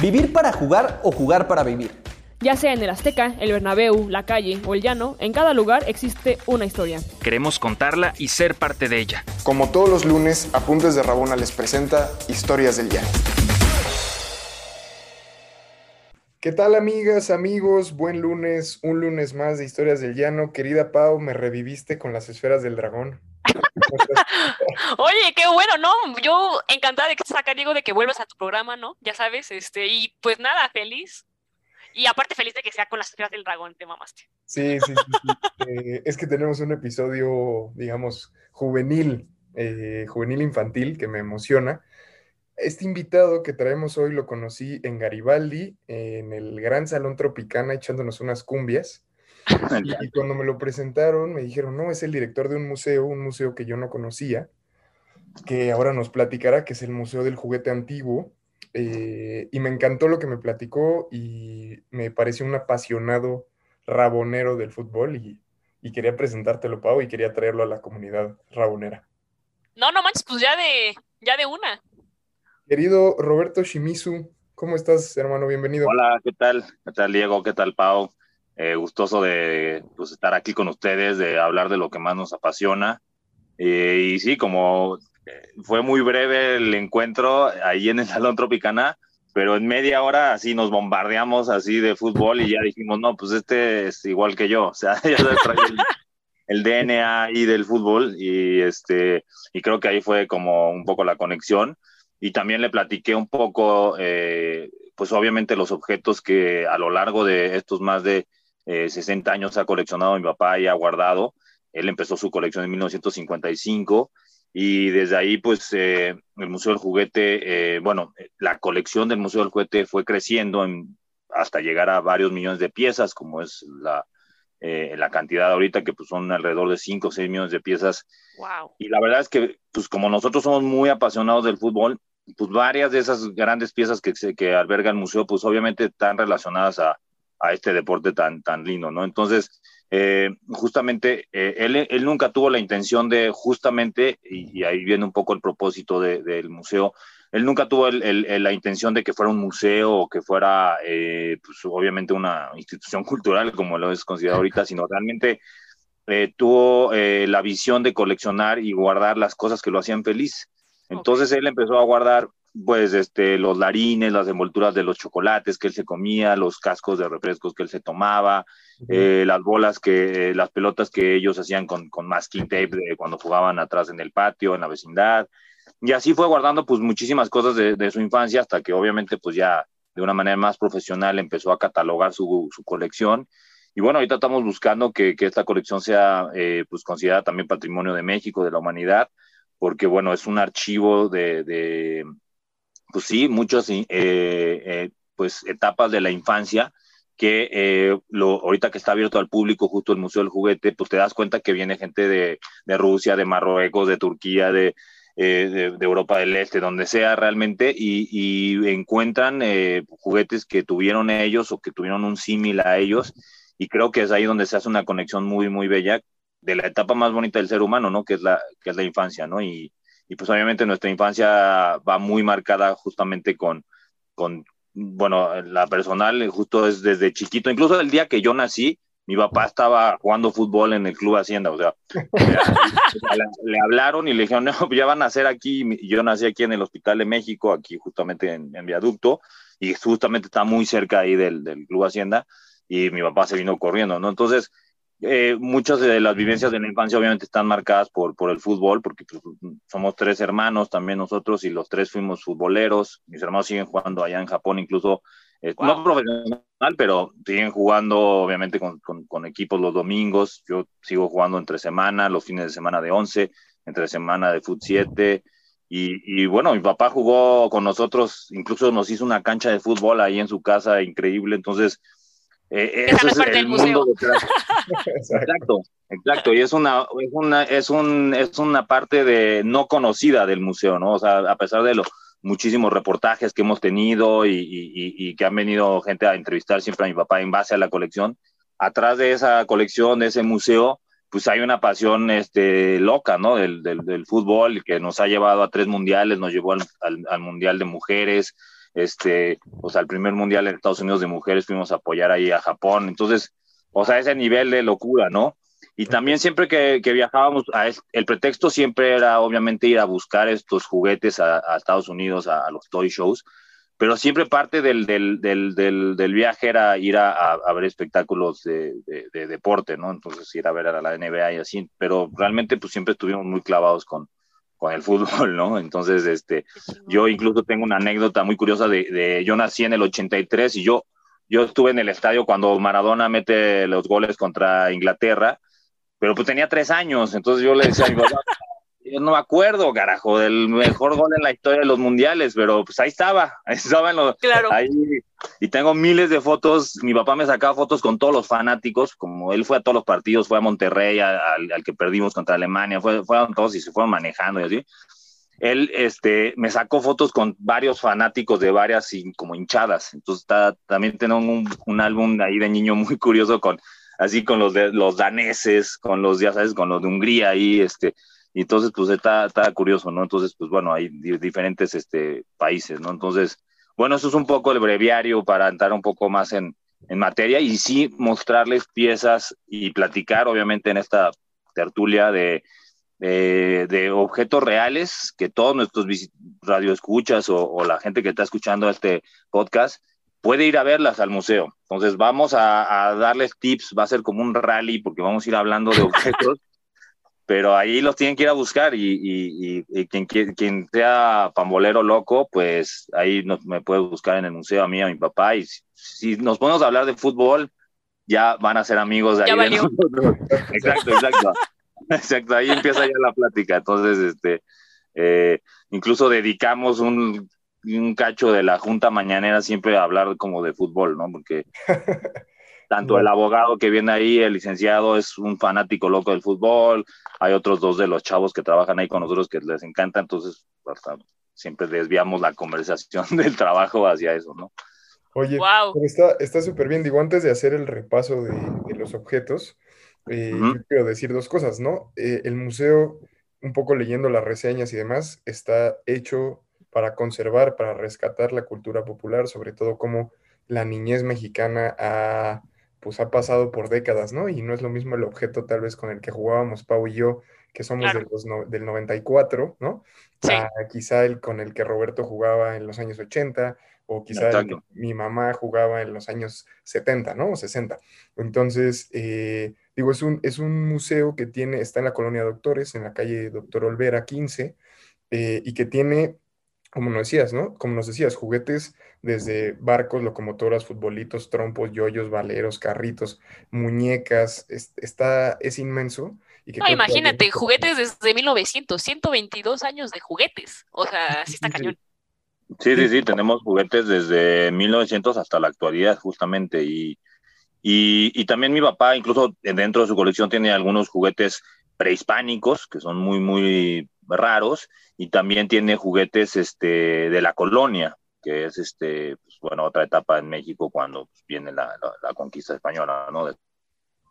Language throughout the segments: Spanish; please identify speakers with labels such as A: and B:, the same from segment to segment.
A: Vivir para jugar o jugar para vivir.
B: Ya sea en el Azteca, el Bernabéu, la calle o el llano, en cada lugar existe una historia.
C: Queremos contarla y ser parte de ella.
D: Como todos los lunes, Apuntes de Rabona les presenta Historias del Llano. ¿Qué tal amigas, amigos? Buen lunes, un lunes más de Historias del Llano. Querida Pau, me reviviste con las esferas del dragón.
E: Oye, qué bueno, ¿no? Yo encantada de que acá, Diego, de que vuelvas a tu programa, ¿no? Ya sabes, este, y pues nada, feliz. Y aparte feliz de que sea con las esferas del dragón, te mamaste.
D: Sí, sí, sí. Eh, es que tenemos un episodio, digamos, juvenil, eh, juvenil infantil, que me emociona. Este invitado que traemos hoy lo conocí en Garibaldi, en el Gran Salón Tropicana, echándonos unas cumbias. Y cuando me lo presentaron, me dijeron, no, es el director de un museo, un museo que yo no conocía, que ahora nos platicará, que es el Museo del Juguete Antiguo. Eh, y me encantó lo que me platicó y me pareció un apasionado rabonero del fútbol y, y quería presentártelo, Pau, y quería traerlo a la comunidad rabonera.
E: No, no manches, pues ya de, ya de una.
D: Querido Roberto Shimizu, ¿cómo estás, hermano? Bienvenido.
F: Hola, ¿qué tal? ¿Qué tal, Diego? ¿Qué tal, Pau? Eh, gustoso de pues, estar aquí con ustedes, de hablar de lo que más nos apasiona. Eh, y sí, como eh, fue muy breve el encuentro ahí en el Salón Tropicana, pero en media hora así nos bombardeamos así de fútbol y ya dijimos, no, pues este es igual que yo, o sea, ya trae el, el, DNA ahí del fútbol y, este, y creo que ahí fue como un poco la conexión. Y también le platiqué un poco, pues obviamente los objetos que a lo largo de estos más de 60 eh, años ha coleccionado mi papá y ha guardado. Él empezó su colección en 1955 y desde ahí pues eh, el Museo del Juguete, eh, bueno, la colección del Museo del Juguete fue creciendo hasta llegar a varios millones de piezas, como es la, la cantidad ahorita, que pues son alrededor de 5 o 6 millones de piezas.
E: Wow.
F: Y la verdad es que pues como nosotros somos muy apasionados del fútbol, pues varias de esas grandes piezas que, que alberga el museo, pues obviamente están relacionadas a, a este deporte tan, tan lindo, ¿no? Entonces, eh, justamente, eh, él, él, nunca tuvo la intención de, justamente, y, ahí viene un poco el propósito del museo, él nunca tuvo el, la intención de que fuera un museo o que fuera, eh, pues obviamente, una institución cultural, como lo es considerado ahorita, sino realmente tuvo la visión de coleccionar y guardar las cosas que lo hacían feliz. Entonces él empezó a guardar pues este, los larines, las envolturas de los chocolates que él se comía, los cascos de refrescos que él se tomaba, eh, las bolas que, las pelotas que ellos hacían con, con masking tape de cuando jugaban atrás en el patio, en la vecindad. Y así fue guardando pues muchísimas cosas de, su infancia hasta que obviamente pues ya de una manera más profesional empezó a catalogar su, su colección. Y bueno, ahorita estamos buscando que, que esta colección sea eh, pues considerada también patrimonio de México, de la humanidad, porque bueno, es un archivo de, de pues sí, muchas eh, eh, pues etapas de la infancia que eh, lo, ahorita que está abierto al público justo el Museo del Juguete, pues te das cuenta que viene gente de, de Rusia, de Marruecos, de Turquía, de, de, de, Europa del Este, donde sea realmente, y, encuentran juguetes que tuvieron ellos o que tuvieron un símil a ellos, y creo que es ahí donde se hace una conexión muy, muy bella de la etapa más bonita del ser humano, ¿no? Que es la, que es la infancia, ¿no? Y, y pues obviamente nuestra infancia va muy marcada justamente con, con, bueno, la personal justo es desde chiquito, incluso el día que yo nací, mi papá estaba jugando fútbol en el Club Hacienda, o sea, le, hablaron y le dijeron, no, ya van a nacer aquí, yo nací aquí en el Hospital de México, aquí justamente en, en Viaducto, y justamente está muy cerca ahí del, del Club Hacienda, y mi papá se vino corriendo, ¿no? Entonces, eh, muchas de las vivencias de la infancia obviamente están marcadas por, por el fútbol, porque pues, somos tres hermanos también nosotros y los tres fuimos futboleros. Mis hermanos siguen jugando allá en Japón, incluso eh, no profesional, pero siguen jugando obviamente con, con, equipos los domingos. Yo sigo jugando entre semana, los fines de semana de 11, entre semana de fut 7. Y, y, bueno, mi papá jugó con nosotros, incluso nos hizo una cancha de fútbol ahí en su casa, increíble. Entonces,
E: eh, eso es el mundo
F: exacto, exacto. Y es una, es una, es un, es una parte de no conocida del museo, ¿no? O sea, a pesar de los muchísimos reportajes que hemos tenido y, y, y, que han venido gente a entrevistar siempre a mi papá en base a la colección, atrás de esa colección, de ese museo, pues hay una pasión este, loca, ¿no? Del, del, del fútbol que nos ha llevado a tres mundiales, nos llevó al, al, al mundial de mujeres, este, o sea, el primer mundial en Estados Unidos de mujeres fuimos a apoyar ahí a Japón, entonces, o sea, ese nivel de locura, ¿no? Y también siempre que, que viajábamos, a es- el pretexto siempre era obviamente ir a buscar estos juguetes a, a Estados Unidos, a, a los toy shows, pero siempre parte del, del, del, del, viaje era ir a, a, a ver espectáculos de, de, de deporte, ¿no? Entonces ir a ver a la NBA y así, pero realmente pues siempre estuvimos muy clavados con, con el fútbol, ¿no? Entonces, este, yo incluso tengo una anécdota muy curiosa de, de yo nací en el 83 y yo, yo estuve en el estadio cuando Maradona mete los goles contra Inglaterra, pero pues tenía tres años, entonces yo le decía a mi papá, yo no me acuerdo, carajo, del mejor gol en la historia de los mundiales, pero pues ahí estaba, ahí estaba en los,
E: Claro.
F: ahí, y tengo miles de fotos, mi papá me sacaba fotos con todos los fanáticos, como él fue a todos los partidos, fue a Monterrey, a- al, al que perdimos contra Alemania, fue, fueron todos y se fueron manejando y así. Él este, me sacó fotos con varios fanáticos de varias como hinchadas, entonces está, también tengo un, un álbum ahí de niño muy curioso con así con los de los daneses, con los, ya sabes, con los de Hungría ahí, este, y entonces pues está, curioso, ¿no? Entonces, pues bueno, hay di- diferentes este, países, ¿no? Entonces, bueno, eso es un poco el breviario para entrar un poco más en, en materia y sí mostrarles piezas y platicar, obviamente, en esta tertulia de, de, de objetos reales que todos nuestros radioescuchas o, o la gente que está escuchando este podcast puede ir a verlas al museo. Entonces vamos a darles tips, va a ser como un rally porque vamos a ir hablando de objetos, pero ahí los tienen que ir a buscar y, y- y- y quien, quie- quien sea pambolero loco, pues ahí nos, me puede buscar en el museo a mí, a mi papá y si, si nos ponemos a hablar de fútbol, ya van a ser amigos de
E: Ya
F: ahí. de
E: valió.
F: nosotros. Exacto, exacto. Exacto, ahí empieza ya la plática. Entonces, este, eh, incluso dedicamos un, un cacho de la junta mañanera siempre a hablar como de fútbol, ¿no? Porque tanto el abogado que viene ahí, el licenciado, es un fanático loco del fútbol, hay otros dos de los chavos que trabajan ahí con nosotros que les encanta, entonces hasta siempre desviamos la conversación del trabajo hacia eso, ¿no?
D: Oye,
E: Wow.
D: pero está está súper bien. Digo, antes de hacer el repaso de, de los objetos, eh, yo quiero decir dos cosas, ¿no? Eh, el museo, un poco leyendo las reseñas y demás, está hecho para conservar, para rescatar la cultura popular, sobre todo como la niñez mexicana ha, pues, ha pasado por décadas, ¿no? Y no es lo mismo el objeto tal vez con el que jugábamos Pau y yo, que somos
E: Claro.
D: de los no- del 94, ¿no?
E: Sí.
D: a quizá el con el que Roberto jugaba en los años 80 o quizá el que mi mamá jugaba en los años 70, ¿no? O 60. Entonces, eh, digo, es un, es un museo que tiene, está en la colonia Doctores, en la calle Doctor Olvera 15, eh, y que tiene, como nos decías, ¿no? Como nos decías, juguetes desde barcos, locomotoras, futbolitos, trompos, yoyos, valeros, carritos, muñecas, es- está, es inmenso. Y que
E: No,
D: que
E: imagínate, juguetes desde 1900, 122 años de juguetes. O sea, sí está cañón.
F: Sí, sí, sí, tenemos juguetes desde 1900 hasta la actualidad, justamente. Y, y, y también mi papá, incluso dentro de su colección, tiene algunos juguetes prehispánicos que son muy, muy raros. Y también tiene juguetes este, de la colonia, que es este, pues, bueno, otra etapa en México cuando pues, viene la, la- conquista española, ¿no?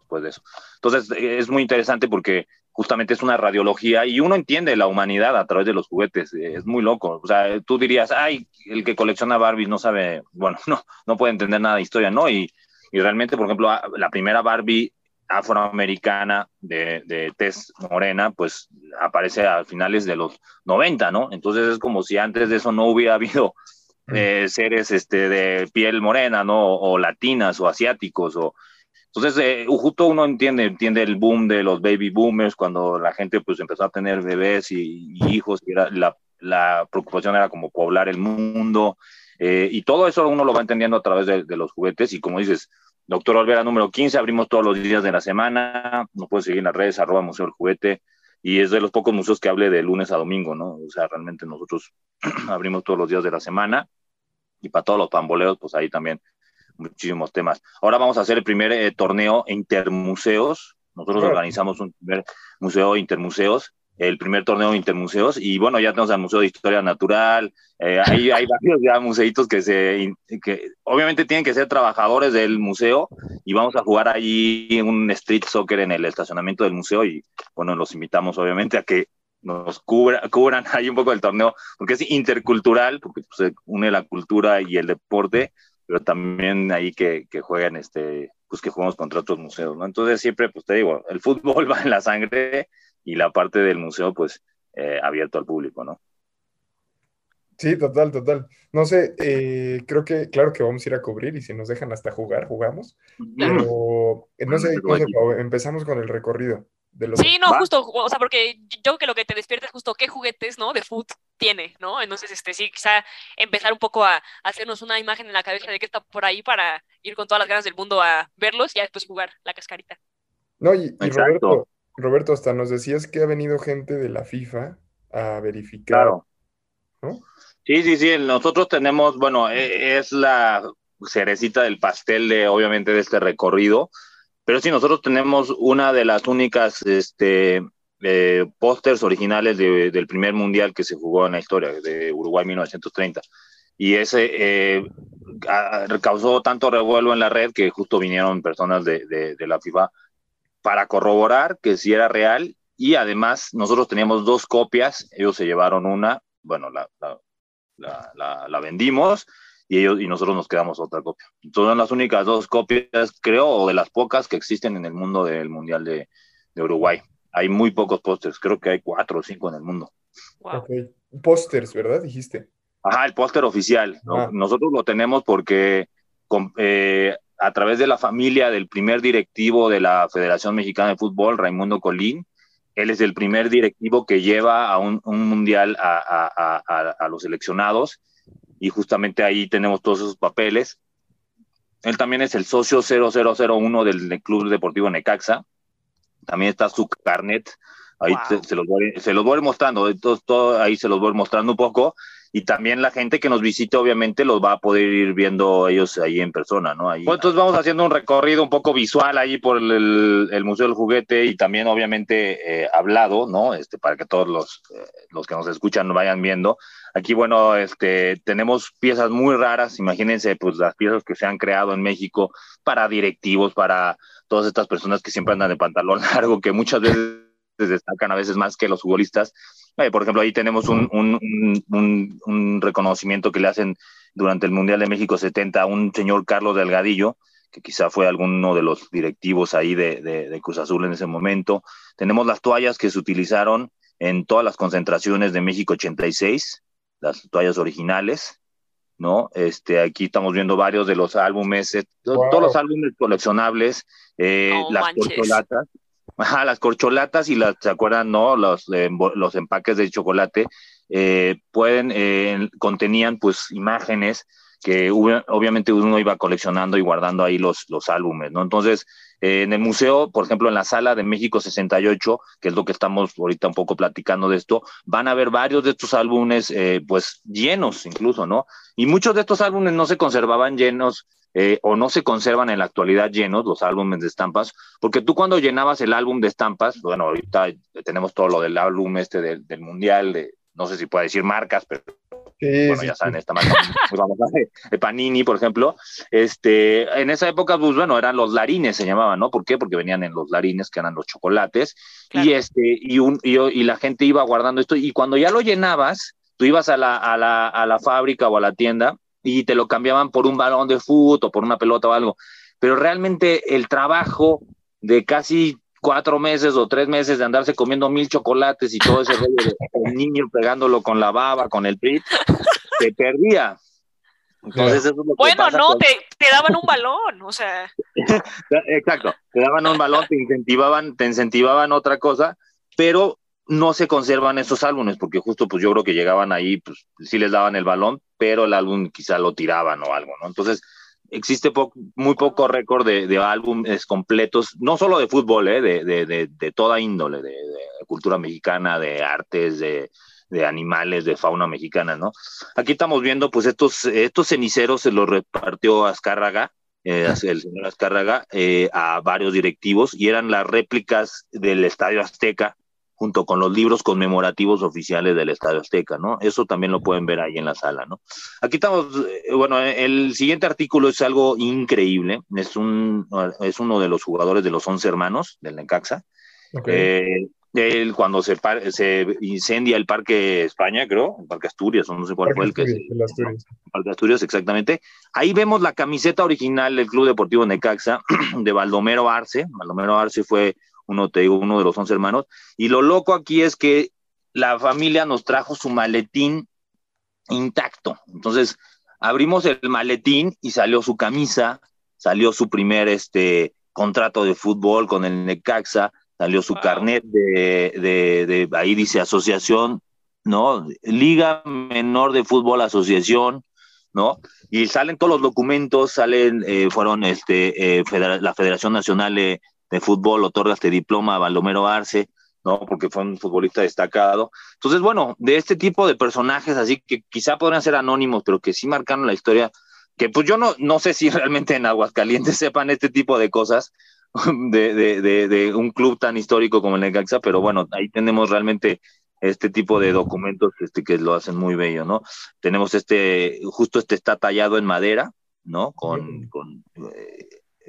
F: Después de eso. Entonces, eh, es muy interesante porque justamente es una radiología y uno entiende la humanidad a través de los juguetes. eh, Es muy loco. O sea, tú dirías, ay, el que colecciona Barbies no sabe, bueno, no, no puede entender nada de historia, ¿no? Y, y realmente, por ejemplo, la primera Barbie afroamericana de, de tez morena, pues aparece a finales de los 90, ¿no? Entonces es como si antes de eso no hubiera habido eh, seres este, de piel morena, ¿no? O, latinas o asiáticos o, entonces, eh, justo uno entiende, entiende el boom de los baby boomers cuando la gente pues empezó a tener bebés y, y hijos y era, la, la, preocupación era como poblar el mundo eh, y todo eso uno lo va entendiendo a través de, de, los juguetes y como dices, doctor Olvera número 15, abrimos todos los días de la semana, nos puede seguir en las redes, arroba Museo del Juguete y es de los pocos museos que hable de lunes a domingo, ¿no? O sea, realmente nosotros abrimos todos los días de la semana y para todos los pamboleros, pues ahí también muchísimos temas. Ahora vamos a hacer el primer eh, torneo intermuseos. Nosotros organizamos un primer museo intermuseos, el primer torneo intermuseos, y bueno, ya tenemos el Museo de Historia Natural, eh, ahí hay varios ya museitos que se, que obviamente tienen que ser trabajadores del museo, y vamos a jugar ahí un street soccer en el estacionamiento del museo, y bueno, los invitamos obviamente a que nos cubra, cubran ahí un poco el torneo, porque es intercultural, porque pues, se une la cultura y el deporte, pero también ahí que, que juegan, este, pues que jugamos contra otros museos, ¿no? Entonces siempre, pues te digo, el fútbol va en la sangre y la parte del museo, pues, eh, abierto al público, ¿no?
D: Sí, total, total. No sé, eh, creo que, claro que vamos a ir a cubrir y si nos dejan hasta jugar, jugamos. Pero, eh, no sé, no sé, Pau, empezamos con el recorrido de los...
E: Sí, no,
F: ¿Va?
E: justo, o sea, porque yo creo que lo que te despierta es justo qué juguetes, ¿no? De foot tiene, ¿no? Entonces, este, sí, quizá empezar un poco a hacernos una imagen en la cabeza de qué está por ahí para ir con todas las ganas del mundo a verlos y después jugar la cascarita.
D: No, y, y. Roberto, Roberto, hasta nos decías que ha venido gente de la FIFA a verificar,
F: Claro.
D: ¿no?
F: Sí, sí, sí, nosotros tenemos, bueno, e- es la cerecita del pastel de, obviamente, de este recorrido, pero sí, nosotros tenemos una de las únicas, este, eh, pósters originales de- del primer mundial que se jugó en la historia, de Uruguay 1930. Y ese eh, causó tanto revuelo en la red que justo vinieron personas de, de- de la FIFA para corroborar que sí era real y además nosotros teníamos dos copias, ellos se llevaron una, bueno, la, la, la, la- la vendimos y ellos y nosotros nos quedamos otra copia. Entonces son las únicas dos copias, creo, o de las pocas que existen en el mundo del Mundial de, de Uruguay. Hay muy pocos pósters, creo que hay cuatro o cinco en el mundo.
E: Wow.
D: Pósters, ¿verdad? Dijiste.
F: Ajá, el póster oficial. ¿no?
D: Ah.
F: Nosotros lo tenemos porque con- eh, a través de la familia del primer directivo de la Federación Mexicana de Fútbol, Raimundo Colín, él es el primer directivo que lleva a un, un mundial a, a- a- a- los seleccionados y justamente ahí tenemos todos esos papeles. Él también es el socio 0001 del Club Deportivo Necaxa. También está su carnet. Ahí
E: Wow.
F: se, se los voy, se los voy mostrando. Entonces, todo ahí se los voy mostrando un poco. Y también la gente que nos visite, obviamente, los va a poder ir viendo ellos ahí en persona, ¿no? Ahí. Bueno, entonces vamos haciendo un recorrido un poco visual ahí por el, el Museo del Juguete y también, obviamente, eh, hablado, ¿no? Este, para que todos los, eh, los que nos escuchan vayan viendo. Aquí, bueno, este, tenemos piezas muy raras. Imagínense, pues, las piezas que se han creado en México para directivos, para todas estas personas que siempre andan de pantalón largo, que muchas veces destacan a veces más que los futbolistas. Eh, por ejemplo, ahí tenemos un, un, un, un, reconocimiento que le hacen durante el Mundial de México 70 a un señor Carlos Delgadillo, que quizá fue alguno de los directivos ahí de, de, de Cruz Azul en ese momento. Tenemos las toallas que se utilizaron en todas las concentraciones de México 86, las toallas originales, ¿no? Este, aquí estamos viendo varios de los álbumes, eh,
D: Wow.
F: todos los álbumes coleccionables, eh,
E: No
F: las
E: manches.
F: corcholatas, ajá, las corcholatas y las, ¿se acuerdan, no? Los, eh, los empaques de chocolate, eh, pueden, eh, contenían pues imágenes que obviamente uno iba coleccionando y guardando ahí los, los álbumes, ¿no? Entonces, en el museo, por ejemplo, en la sala de México 68, que es lo que estamos ahorita un poco platicando de esto, van a ver varios de estos álbumes, pues llenos incluso, ¿no? Y muchos de estos álbumes no se conservaban llenos eh, o no se conservan en la actualidad llenos, los álbumes de estampas, porque tú cuando llenabas el álbum de estampas, bueno, ahorita tenemos todo lo del álbum este del, del mundial, de, no sé si puedo decir marcas, pero bueno, ya saben, esta marca de Panini, por ejemplo, este, en esa época, pues bueno, eran los larines, se llamaban, ¿no? ¿Por qué? Porque venían en los larines, que eran los chocolates,
E: Claro.
F: y este, y, un, y, y la gente iba guardando esto, y cuando ya lo llenabas, tú ibas a la, a la, a la fábrica o a la tienda y te lo cambiaban por un balón de fútbol o por una pelota o algo, pero realmente el trabajo de casi cuatro meses o tres meses de andarse comiendo mil chocolates y todo ese rollo de niño pegándolo con la baba, con el prit, se perdía. Entonces, eso es lo que
E: Bueno,
F: pasa
E: no,
F: con-
E: te, te daban un balón, o sea,
F: Exacto, te daban un balón, te incentivaban, te incentivaban otra cosa, pero no se conservan esos álbumes, porque justo pues yo creo que llegaban ahí, pues sí les daban el balón, pero el álbum quizá lo tiraban o algo, ¿no? Entonces, existe po- muy poco récord de, de álbumes completos, no solo de fútbol, ¿eh? de, de, de, toda índole, de, cultura mexicana, de artes, de, de animales, de fauna mexicana, ¿no? Aquí estamos viendo, pues, estos, estos ceniceros se los repartió Azcárraga, eh, el señor Azcárraga, eh, a varios directivos, y eran las réplicas del Estadio Azteca, junto con los libros conmemorativos oficiales del Estadio Azteca, ¿no? Eso también lo pueden ver ahí en la sala, ¿no? Aquí estamos, eh, bueno, el siguiente artículo es algo increíble, es, un, es uno de los jugadores de los once hermanos del Necaxa, eh, él cuando se, par- se incendia el Parque España, creo, el Parque Asturias, o no sé cuál fue el que
D: Asturias,
F: se-
D: el Asturias.
F: Parque Asturias, exactamente. Ahí vemos la camiseta original del Club Deportivo Necaxa de Baldomero Arce. Baldomero Arce fue uno, te digo, uno de los once hermanos. Y lo loco aquí es que la familia nos trajo su maletín intacto. Entonces, abrimos el maletín y salió su camisa, salió su primer este, contrato de fútbol con el Necaxa, salió su
E: Wow.
F: carnet de, de, de, ahí dice asociación, ¿no? Liga Menor de Fútbol Asociación, ¿no? Y salen todos los documentos, salen, eh, fueron este, eh, la Federación Nacional de, de Fútbol, otorga este diploma a Baldomero Arce, ¿no? Porque fue un futbolista destacado. Entonces, bueno, de este tipo de personajes, así que quizá podrían ser anónimos, pero que sí marcaron la historia, que pues yo no, no sé si realmente en Aguascalientes sepan este tipo de cosas de, de, de, de un club tan histórico como el Necaxa, pero bueno, ahí tenemos realmente este tipo de documentos este, que lo hacen muy bello, ¿no? Tenemos este, justo este está tallado en madera, ¿no? Con, con, eh,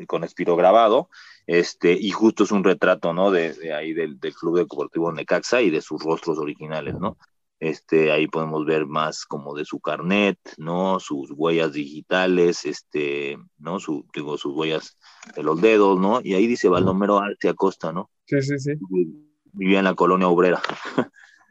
F: con espirograbado, este, y justo es un retrato, ¿no? De, de ahí del, del Club Deportivo Necaxa y de sus rostros originales, ¿no? Este, ahí podemos ver más como de su carnet, ¿no? Sus huellas digitales, este, ¿no? Su, digo, sus huellas de los dedos, ¿no? Y ahí dice Baldomero Arce Acosta, ¿no?
D: Sí, sí, sí.
F: Vivía en la colonia obrera.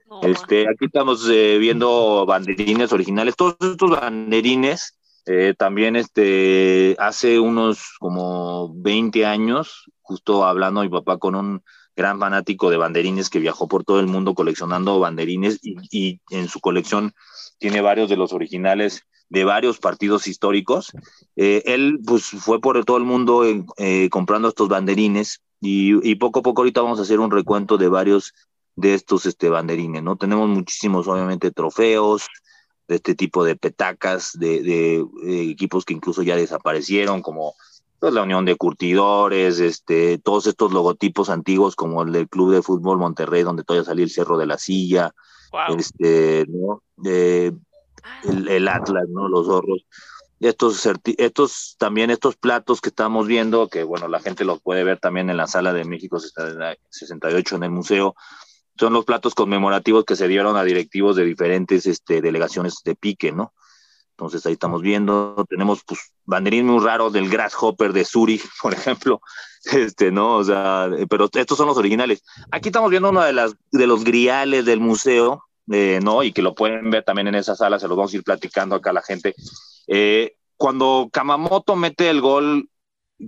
E: No,
F: Este, aquí estamos eh, viendo banderines originales. Todos estos banderines, eh, también este, hace unos como 20 años, justo hablando mi papá con un gran fanático de banderines que viajó por todo el mundo coleccionando banderines y, en su colección tiene varios de los originales de varios partidos históricos. Eh, él pues fue por todo el mundo eh, comprando estos banderines y, y poco a poco ahorita vamos a hacer un recuento de varios de estos este, banderines, ¿no? Tenemos muchísimos, obviamente, trofeos de este tipo de petacas, de, de, de equipos que incluso ya desaparecieron, como pues, la Unión de Curtidores, este, todos estos logotipos antiguos, como el del Club de Fútbol Monterrey, donde todavía salía el Cerro de la Silla,
E: wow.
F: este, ¿no? Eh, el, el, Atlas, ¿no? Los zorros. Estos, estos, también estos platos que estamos viendo, que bueno, la gente los puede ver también en la sala de México 68 en el museo, son los platos conmemorativos que se dieron a directivos de diferentes este, delegaciones de pique, ¿no? Entonces ahí estamos viendo, tenemos pues banderines muy raros del Grasshopper de Zurich, por ejemplo, este, ¿no? O sea, pero estos son los originales. Aquí estamos viendo uno de, las, de los griales del museo, eh, ¿no? Y que lo pueden ver también en esa sala, se los vamos a ir platicando acá a la gente. Eh, cuando Kamamoto mete el gol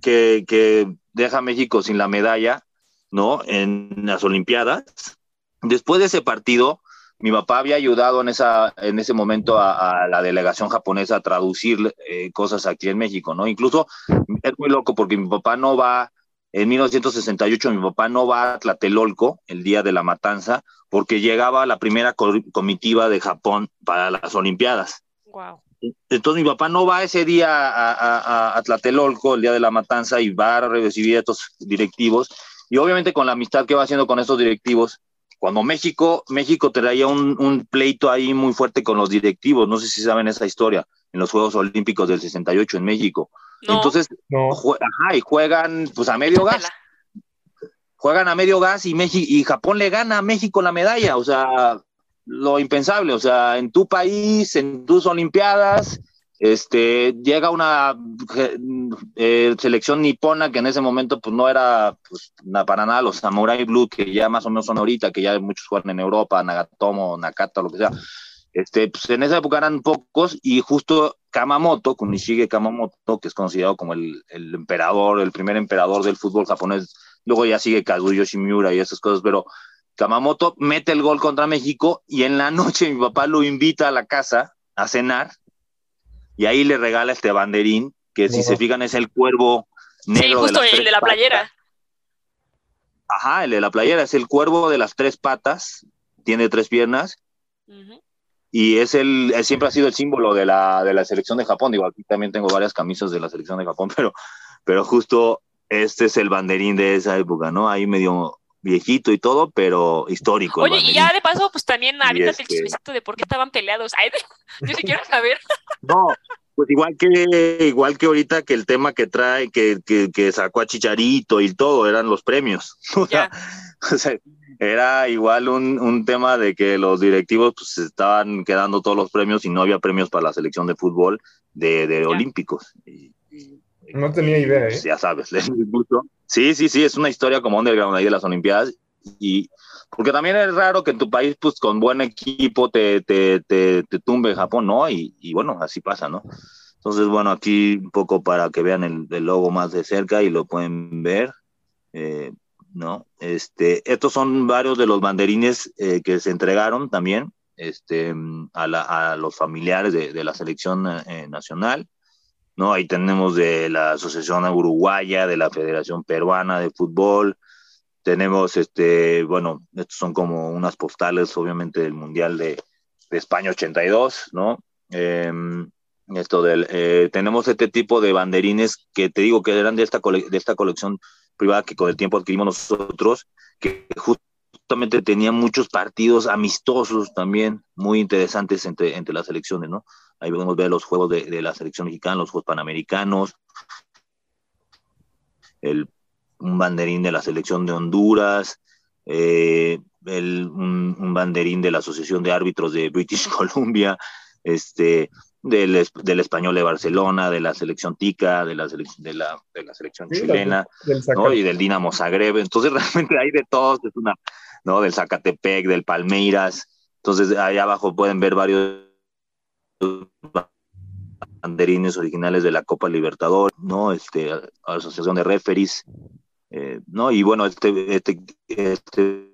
F: que, que deja a México sin la medalla, ¿no? En las Olimpiadas, Después de ese partido, mi papá había ayudado en, esa, en ese momento a, a la delegación japonesa a traducir eh, cosas aquí en México, ¿no? Incluso es muy loco porque mi papá no va, en 1968 mi papá no va a Tlatelolco el día de la matanza porque llegaba la primera comitiva de Japón para las Olimpiadas.
E: Wow.
F: Entonces mi papá no va ese día a, a, a Tlatelolco, el día de la matanza, y va a recibir a estos directivos. Y obviamente con la amistad que va haciendo con estos directivos, cuando México, México traía un, un, pleito ahí muy fuerte con los directivos, no sé si saben esa historia, en los Juegos Olímpicos del 68 en México. No, Entonces, no. Ajá, y juegan pues a medio gas. Juegan a medio gas y, México, y Japón le gana a México la medalla, o sea, lo impensable, o sea, en tu país, en tus Olimpiadas, este, llega una eh, selección nipona que en ese momento pues no era pues, para nada los Samurai Blue que ya más o menos son ahorita, que ya muchos juegan en Europa, Nagatomo, Nakata, lo que sea. Este, pues en esa época eran pocos y justo Kamamoto, Kunishige Kamamoto, que es considerado como el, emperador, el primer emperador del fútbol japonés, luego ya sigue Kazuyo Shimiura y esas cosas, pero Kamamoto mete el gol contra México y en la noche mi papá lo invita a la casa a cenar y ahí le regala este banderín, que si se fijan es el cuervo negro.
E: Sí, justo
F: de
E: el de la playera.
F: Patas. Ajá, el de la playera es el cuervo de las tres patas, tiene tres piernas. Uh -huh. Y es el, siempre ha sido el símbolo de la, de la selección de Japón. Digo, aquí también tengo varias camisas de la selección de Japón, pero, pero justo este es el banderín de esa época, ¿no? Ahí medio viejito y todo, pero histórico.
E: Oye, y ya de paso, pues también ahorita este... el chismecito de por qué estaban peleados. Ay, yo sí quiero saber.
F: No, pues igual que igual que ahorita que el tema que trae, que, que, que sacó a Chicharito y todo, eran los premios. O sea, O sea, era igual un, un, tema de que los directivos pues estaban quedando todos los premios y no había premios para la selección de fútbol de, de olímpicos. Y,
D: no tenía idea, ¿eh?
F: Pues, ya sabes, Sí, sí, sí, es una historia como underground ahí de las Olimpiadas. Y porque también es raro que en tu país, pues con buen equipo, te, te, te, te tumbe Japón, ¿no? Y, y, bueno, así pasa, ¿no? Entonces, bueno, aquí un poco para que vean el, el logo más de cerca y lo pueden ver. Eh, ¿no? Este, estos son varios de los banderines eh, que se entregaron también este, a, la, a los familiares de, de la selección eh, nacional. ¿No? Ahí tenemos de la Asociación Uruguaya, de la Federación Peruana de Fútbol. Tenemos, este, bueno, estos son como unas postales, obviamente, del Mundial de, de España 82, ¿no? Eh, esto del, eh, tenemos este tipo de banderines que te digo que eran de esta, de esta colección privada que con el tiempo adquirimos nosotros, que justamente tenía muchos partidos amistosos también, muy interesantes entre, entre las selecciones, ¿no? Ahí podemos ver los juegos de, de la selección mexicana, los juegos panamericanos, el, un banderín de la selección de Honduras, eh, el, un, un, banderín de la Asociación de Árbitros de British Columbia, este, del, del, español de Barcelona, de la selección tica, de la, selección, de la, de la selección sí, chilena, del ¿no? y del Dinamo Zagreb. Entonces realmente hay de todos, es una, ¿no? Del Zacatepec, del Palmeiras. Entonces ahí abajo pueden ver varios banderines originales de la Copa Libertadores, ¿no? Este, Asociación de Referees, eh, ¿no? Y bueno, este, este, este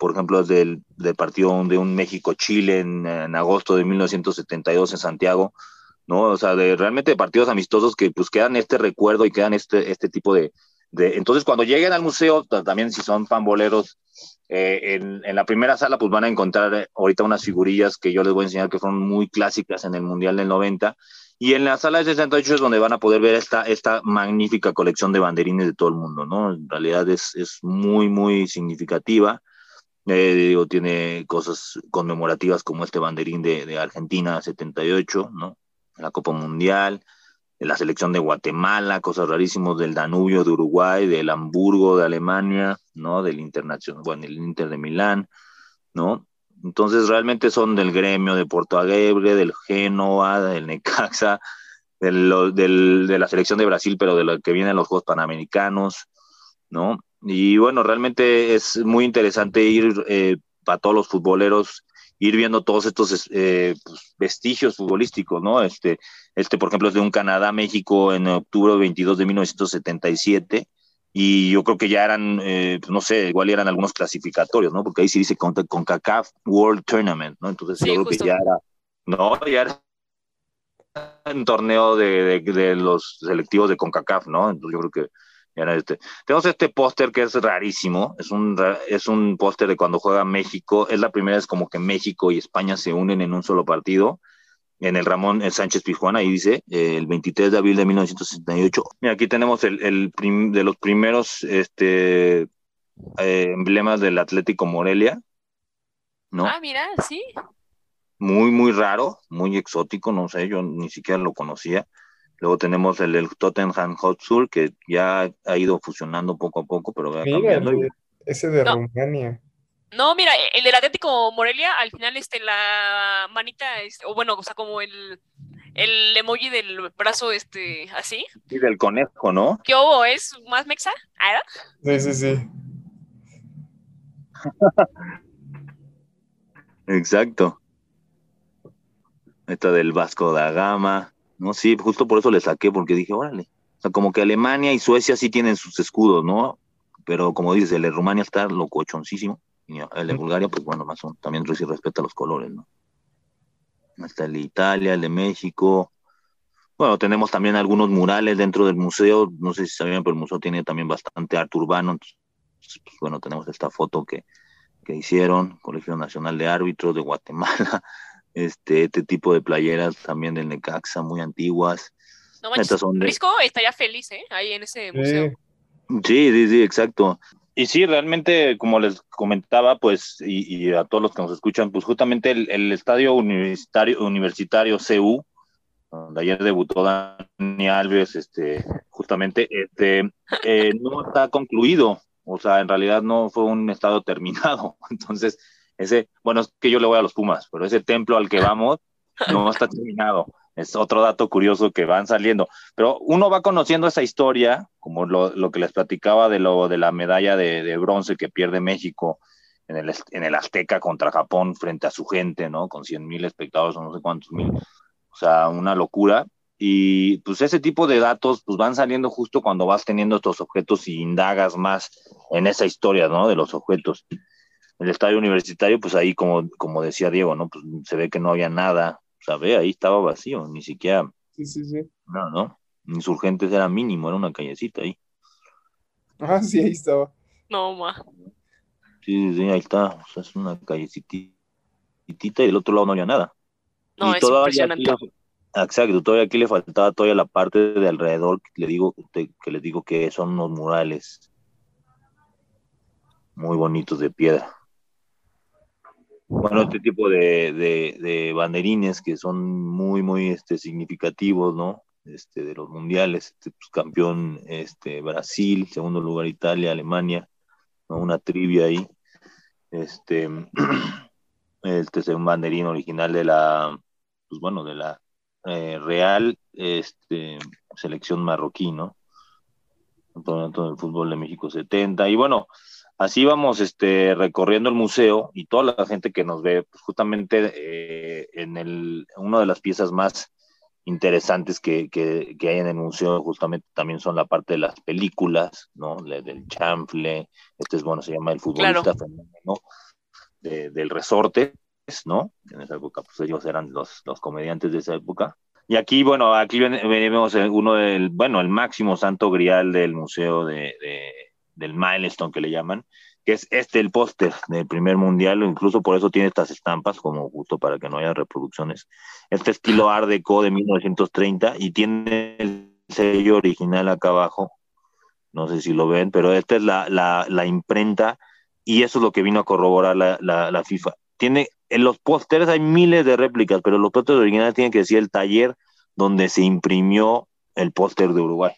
F: por ejemplo, del, del partido de un México-Chile en, en, agosto de 1972 en Santiago, ¿no? O sea, de realmente partidos amistosos que pues quedan este recuerdo y quedan este, este tipo de, de... Entonces, cuando lleguen al museo, también si son fanboleros, eh, en, en, la primera sala pues van a encontrar ahorita unas figurillas que yo les voy a enseñar que fueron muy clásicas en el Mundial del 90, y en la sala de 68 es donde van a poder ver esta, esta magnífica colección de banderines de todo el mundo, ¿no? En realidad es, es muy, muy significativa. Eh, digo, tiene cosas conmemorativas como este banderín de, de, Argentina 78, ¿no? La Copa Mundial, de la selección de Guatemala, cosas rarísimas del Danubio de Uruguay, del Hamburgo de Alemania, ¿no? Del Internacional, bueno, el Inter de Milán, ¿no? Entonces realmente son del gremio de Porto Alegre, del Génova, del Necaxa, del, de la selección de Brasil, pero de lo que vienen los Juegos Panamericanos, ¿no? Y bueno, realmente es muy interesante ir eh, para todos los futboleros, ir viendo todos estos eh, pues, vestigios futbolísticos, ¿no? Este, este, por ejemplo, es de un Canadá-México en octubre 22 de 1977, y yo creo que ya eran, eh, pues, no sé, igual eran algunos clasificatorios, ¿no? Porque ahí sí dice con, con CACAF World Tournament, ¿no? Entonces sí, yo creo justo. que ya era, no, ya era un torneo de, de, de los selectivos de CONCACAF, ¿no? Entonces yo creo que este. Tenemos este póster que es rarísimo, es un, es un póster de cuando juega México, es la primera vez como que México y España se unen en un solo partido, en el Ramón Sánchez Pizjuán, ahí dice, eh, el 23 de abril de 1968. Mira, aquí tenemos el, el prim, de los primeros este, eh, emblemas del Atlético Morelia, ¿no?
E: Ah, mira, sí.
F: Muy, muy raro, muy exótico, no sé, yo ni siquiera lo conocía. Luego tenemos el, el Tottenham Hotspur, que ya ha ido fusionando poco a poco, pero va
D: Mira,
F: cambiando.
D: Ese de
E: No.
D: Rumania.
E: No, mira, el del Atlético Morelia, al final, este, la manita, este, o bueno, o sea, como el, el emoji del brazo, este, así.
F: Y del conejo, ¿no?
E: ¿Qué hubo? ¿Es más mexa?
D: Sí, sí, sí.
F: Exacto. Esta del Vasco da Gama. No, sí, justo por eso le saqué, porque dije, órale. O sea, como que Alemania y Suecia sí tienen sus escudos, ¿no? Pero como dices, el de Rumania está locochoncísimo. Y el de Bulgaria, pues bueno, más o también sí respeta los colores, ¿no? Está el de Italia, el de México. Bueno, tenemos también algunos murales dentro del museo. No sé si sabían, pero el museo tiene también bastante arte urbano. Entonces, pues, bueno, tenemos esta foto que, que hicieron, Colegio Nacional de Árbitros de Guatemala este, este tipo de playeras también del Necaxa, muy antiguas.
E: No manches,
F: Estas son de-
E: Risco estaría feliz, ¿eh? Ahí en ese museo.
F: Sí, sí, sí, exacto. Y sí, realmente, como les comentaba, pues, y, y a todos los que nos escuchan, pues justamente el, el estadio universitario, universitario CU, donde ayer debutó Dani Alves, este, justamente, este, eh, no está concluido, O sea, en realidad no fue un estadio terminado. Entonces, ese, bueno, es que yo le voy a los Pumas, pero ese templo al que vamos no está terminado. Es otro dato curioso que van saliendo. Pero uno va conociendo esa historia, como lo, lo que les platicaba de, lo, de la medalla de, de bronce que pierde México en el, en el Azteca contra Japón frente a su gente, ¿no? Con 100 mil espectadores o no sé cuántos mil. O sea, una locura. Y pues ese tipo de datos pues van saliendo justo cuando vas teniendo estos objetos y indagas más en esa historia, ¿no? De los objetos. El estadio universitario, pues ahí, como, como decía Diego, ¿no? Pues se ve que no había nada. O sea, ve, ahí estaba vacío, ni siquiera.
D: Sí, sí, sí.
F: No, no. Insurgentes era mínimo, era una callecita ahí.
D: Ah, sí, ahí estaba.
E: No, ma.
F: Sí, sí, sí, ahí está. O sea, es una callecita y del otro lado no había nada.
E: No,
F: Y
E: es
F: todavía
E: impresionante.
F: aquí Exacto, todavía aquí le faltaba todavía la parte de alrededor que le digo que les digo que son unos murales muy bonitos de piedra. Bueno, este tipo de, de, de banderines que son muy, muy este, significativos, ¿no? Este, de los mundiales, este, pues, campeón este, Brasil, segundo lugar Italia, Alemania, una trivia ahí. Este, este es un banderín original de la, pues bueno, de la eh, Real este, selección marroquí, ¿no? Campeonato del fútbol de México 70. Y bueno, así vamos este, recorriendo el museo y toda la gente que nos ve, pues justamente eh, en el, una de las piezas más interesantes que, que, que, hay en el museo justamente también son la parte de las películas, ¿no? Le, del chanfle, este es bueno, se llama el futbolista
E: Claro.
F: femenino de, del resorte, ¿no? En esa época, pues ellos eran los, los comediantes de esa época. Y aquí, bueno, aquí vemos uno del, bueno, el máximo santo grial del museo de, de- del milestone que le llaman, que es este, el póster del primer mundial, incluso por eso tiene estas estampas, como justo para que no haya reproducciones. Este estilo Art Deco de 1930 y tiene el sello original acá abajo, no sé si lo ven, pero esta es la, la, la imprenta y eso es lo que vino a corroborar la, la, FIFA. Tiene, en los pósters hay miles de réplicas, pero los pósters originales tienen que decir el taller donde se imprimió el póster de Uruguay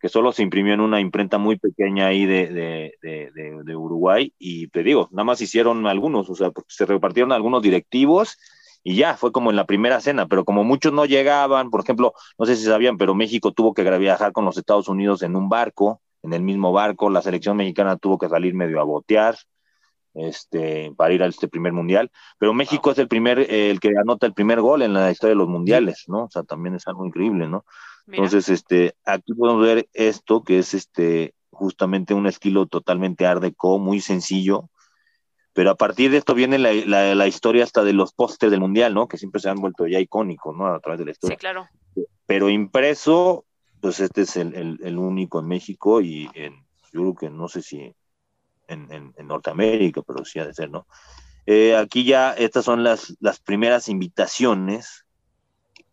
F: Que solo se imprimió en una imprenta muy pequeña ahí de, de, de, de, Uruguay y te digo, nada más hicieron algunos, o sea, se repartieron algunos directivos y ya, fue como en la primera cena, pero como muchos no llegaban, por ejemplo, no sé si sabían, pero México tuvo que viajar con los Estados Unidos en un barco, en el mismo barco, la selección mexicana tuvo que salir medio a botear, este, para ir a este primer mundial, pero México es el primer, eh, el que anota el primer gol en la historia de los mundiales, ¿no? O sea, también es algo increíble, ¿no?
E: Mira.
F: Entonces, este, aquí podemos ver esto, que es este, justamente un estilo totalmente art deco, muy sencillo, pero a partir de esto viene la, la, la historia hasta de los pósters del mundial, ¿no? Que siempre se han vuelto ya icónicos, ¿no? A través de la
E: sí,
F: historia.
E: claro.
F: Pero impreso, pues este es el, el, el único en México y en, yo creo que no sé si en, en, en Norteamérica, pero sí ha de ser, ¿no? Eh, aquí ya estas son las, las primeras invitaciones,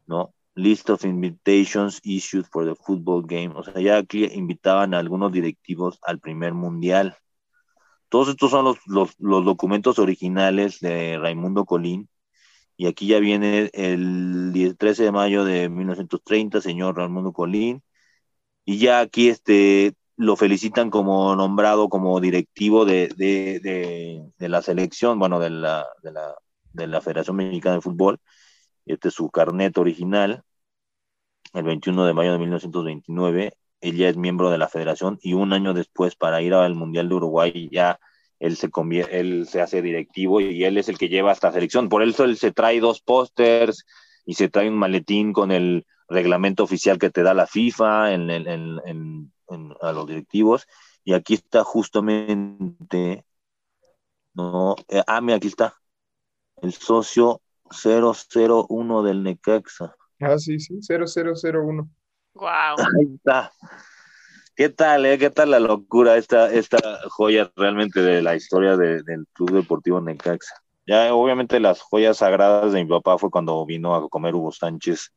F: ¿no? List of invitations issued for the football game. O sea, ya aquí invitaban a algunos directivos al primer mundial. Todos estos son los, los, los documentos originales de Raimundo Colín. Y aquí ya viene el 10 13 de mayo de 1930, señor Raimundo Colín. Y ya aquí este, lo felicitan como nombrado como directivo de, de, de, la selección, bueno, de la, de, la, de la Federación Mexicana de Fútbol. Este es su carnet original, el 21 de mayo de 1929. Ella es miembro de la federación y un año después, para ir al Mundial de Uruguay, ya él se, él se hace directivo y él es el que lleva esta selección. Por eso él se trae dos pósters y se trae un maletín con el reglamento oficial que te da la FIFA en, en, en, en a los directivos. Y aquí está justamente, no, eh, ah, mira, aquí está, el socio 001 del Necaxa.
D: Ah, sí, sí, 0001.
E: Wow.
F: Ahí está. ¿Qué tal, eh? ¿Qué tal la locura esta, esta joya realmente de la historia de, del Club Deportivo Necaxa? Ya, obviamente, las joyas sagradas de mi papá fue cuando vino a comer Hugo Sánchez.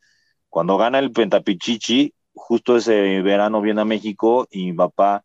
F: Cuando gana el Pentapichichi, justo ese verano viene a México y mi papá,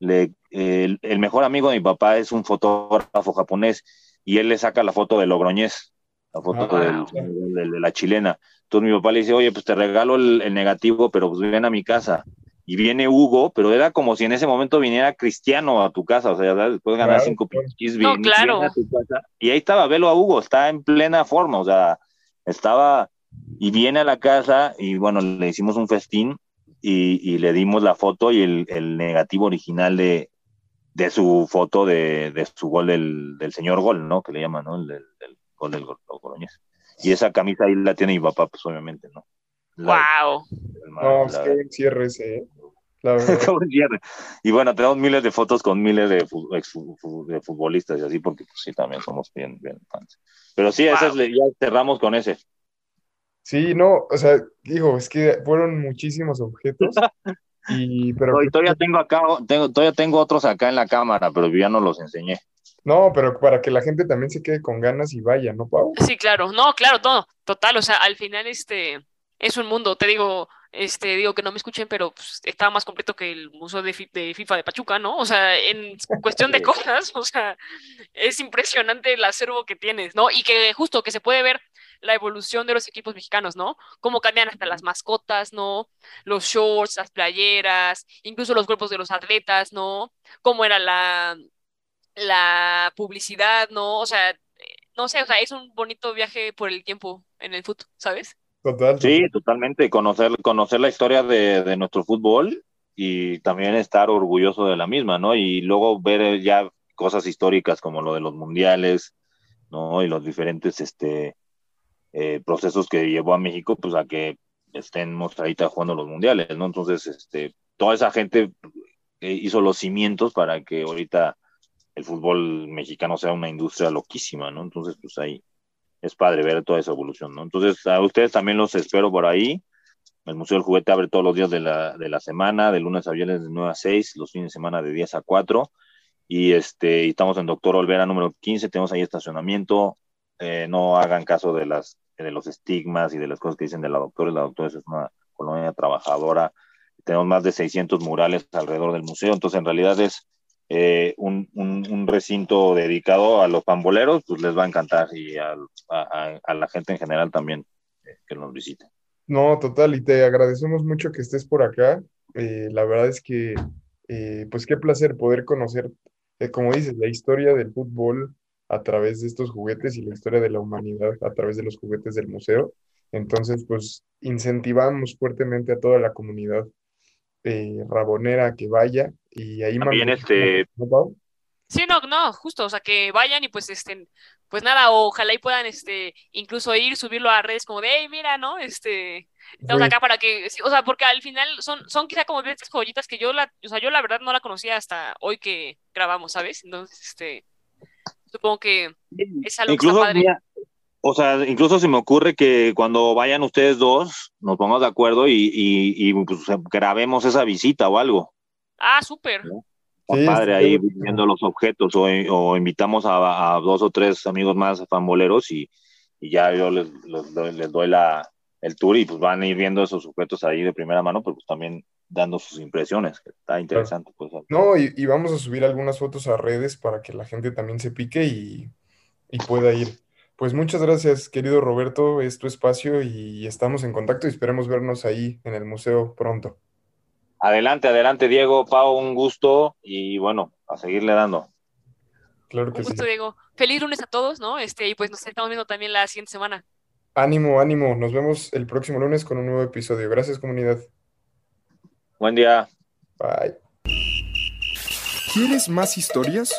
F: le, el, el mejor amigo de mi papá es un fotógrafo japonés y él le saca la foto de Logroñez, la foto
D: Ah,
F: del- del- de la chilena. Entonces mi papá le dice, oye, pues te regalo el, el negativo, pero pues ven a mi casa. y viene Hugo, pero era como si en ese momento viniera Cristiano a tu casa, o sea, después de ganar
D: Claro,
F: cinco pinches,
E: No, claro.
F: a tu casa, y ahí estaba, velo a Hugo, está en plena forma, o sea, estaba, y viene a la casa, y bueno, le hicimos un festín, y, y le dimos la foto y el, el negativo original de, de su foto de, de su gol del, del señor gol, ¿no? Que le llaman, ¿no? El, del- del gol del Gol- Logroñés. Y esa camisa ahí la tiene mi papá, pues obviamente, ¿no? La-
E: Wow.
D: No, pues
F: la-
D: qué buen cierre ese, ¿eh? La verdad.
F: Qué buen cierre. Y bueno, tenemos miles de fotos con miles de, de futbolistas y así, porque pues sí, también somos bien, bien fans. Pero sí, esas le- ya cerramos con ese.
D: Sí, no, o sea, digo, es que fueron muchísimos objetos. Y, pero
F: Hoy todavía tengo acá, tengo, todavía tengo otros acá en la cámara, pero ya no los enseñé.
D: no, pero para que la gente también se quede con ganas y vaya, ¿no, Pau?
E: Sí, claro. No, claro, todo. Total, o sea, al final este es un mundo. Te digo, este, digo que no me escuchen, pero pues, estaba más completo que el museo de, Fi- de FIFA de Pachuca, ¿no? O sea, en cuestión de cosas, o sea, es impresionante el acervo que tienes, ¿no? Y que justo que se puede ver la evolución de los equipos mexicanos, ¿no? Cómo cambian hasta las mascotas, ¿no? Los shorts, las playeras, incluso los cuerpos de los atletas, ¿no? Cómo era la, la publicidad, ¿no? O sea, no sé, o sea, es un bonito viaje por el tiempo en el fútbol, ¿sabes?
D: Total.
F: Sí,
D: total.
F: totalmente. Conocer, conocer la historia de, de nuestro fútbol y también estar orgulloso de la misma, ¿no? Y luego ver ya cosas históricas como lo de los mundiales, ¿no? Y los diferentes este, eh, procesos que llevó a México, pues a que estemos ahorita jugando los mundiales, ¿no? Entonces, este, toda esa gente eh, hizo los cimientos para que ahorita el fútbol mexicano sea una industria loquísima, ¿no? Entonces, pues ahí es padre ver toda esa evolución, ¿no? Entonces, a ustedes también los espero por ahí. El Museo del Juguete abre todos los días de la, de la semana, de lunes a viernes de 9 a 6, los fines de semana de 10 a 4. Y este, y estamos en Doctor Olvera número 15, tenemos ahí estacionamiento. Eh, no hagan caso de, las, de los estigmas y de las cosas que dicen de la doctora. La doctora es una colonia trabajadora. Tenemos más de 600 murales alrededor del museo, entonces en realidad es eh, un, un, recinto dedicado a los pamboleros, pues les va a encantar y a, a, la gente en general también eh, que nos visite.
D: No, total, y te agradecemos mucho que estés por acá. La verdad es que, pues qué placer poder conocer, como dices, la historia del fútbol a través de estos juguetes y la historia de la humanidad a través de los juguetes del museo. Entonces, pues incentivamos fuertemente a toda la comunidad eh, rabonera que vaya y ahí
F: También este...
E: Sí, no, no, justo, o sea, que vayan y pues estén, pues nada, ojalá y puedan, este, incluso ir, subirlo a redes como de, hey, mira, ¿no? Este, estamos
D: Sí.
E: acá para que, o sea, porque al final son, son quizá como estas joyitas que yo la, o sea, yo la verdad no la conocía hasta hoy que grabamos, ¿sabes? Entonces, este, supongo que es algo que
F: Incluso,
E: está padre.
F: mira, o sea, incluso se me ocurre que cuando vayan ustedes dos, nos pongamos de acuerdo y, y, y pues, grabemos esa visita o algo.
E: Ah, súper.
D: Sí,
F: padre ahí
D: buenísimo.
F: viendo los objetos o, o invitamos a, a dos o tres amigos más famboleros y, y ya yo les, les doy, les doy la, el tour y pues van a ir viendo esos objetos ahí de primera mano, pero pues también dando sus impresiones, que está interesante. Pues,
D: No, y, y vamos a subir algunas fotos a redes para que la gente también se pique y, y pueda ir. Pues muchas gracias, querido Roberto, es tu espacio y estamos en contacto y esperemos vernos ahí en el museo pronto.
F: Adelante, adelante, Diego, Pau, un gusto y bueno, a seguirle dando.
D: Claro que
E: Un
D: sí.
E: gusto, Diego. Feliz lunes a todos, ¿no? Este, y pues nos estamos viendo también la siguiente semana.
D: Ánimo, ánimo. Nos vemos el próximo lunes con un nuevo episodio. Gracias, comunidad.
F: Buen día.
D: Bye.
G: ¿Quieres más historias?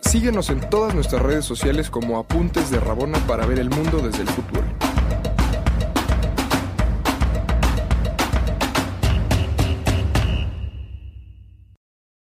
G: Síguenos en todas nuestras redes sociales como Apuntes de Rabona para ver el mundo desde el fútbol.